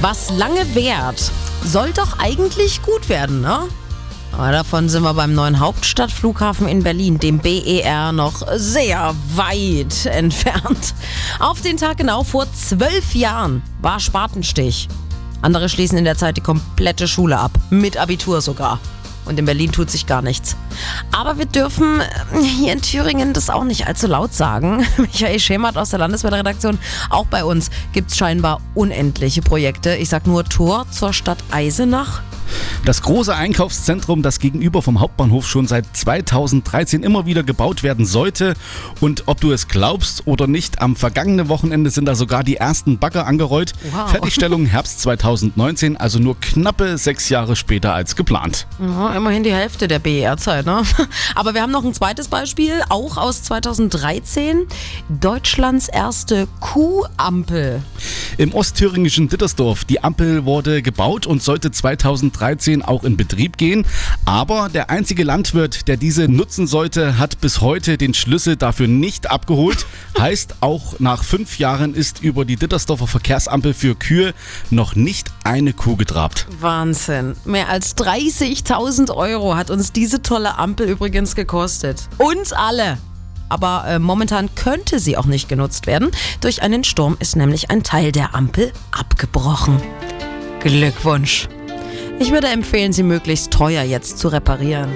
Was lange währt, soll doch eigentlich gut werden, ne? Aber davon sind wir beim neuen Hauptstadtflughafen in Berlin, dem BER, noch sehr weit entfernt. Auf den Tag genau vor zwölf Jahren war Spatenstich. Andere schließen in der Zeit die komplette Schule ab, mit Abitur sogar. Und in Berlin tut sich gar nichts. Aber wir dürfen äh, hier in Thüringen das auch nicht allzu laut sagen. Michael Schemert aus der Landeswetterredaktion. Auch bei uns gibt es scheinbar unendliche Projekte. Ich sag nur Tor zur Stadt Eisenach. Das große Einkaufszentrum, das gegenüber vom Hauptbahnhof schon seit 2013 immer wieder gebaut werden sollte. Und ob du es glaubst oder nicht, am vergangenen Wochenende sind da sogar die ersten Bagger angerollt. Wow. Fertigstellung Herbst 2019, also nur knappe sechs Jahre später als geplant. Ja, immerhin die Hälfte der BER-Zeit, ne? Aber wir haben noch ein zweites Beispiel, auch aus 2013. Deutschlands erste Kuhampel. Im ostthüringischen Dittersdorf. Die Ampel wurde gebaut und sollte 2013 auch in Betrieb gehen. Aber der einzige Landwirt, der diese nutzen sollte, hat bis heute den Schlüssel dafür nicht abgeholt. heißt, auch nach fünf Jahren ist über die Dittersdorfer Verkehrsampel für Kühe noch nicht eine Kuh getrabt. Wahnsinn. Mehr als 30.000 Euro hat uns diese tolle Ampel übrigens gekostet. Uns alle. Aber äh, momentan könnte sie auch nicht genutzt werden. Durch einen Sturm ist nämlich ein Teil der Ampel abgebrochen. Glückwunsch. Ich würde empfehlen, sie möglichst teuer jetzt zu reparieren.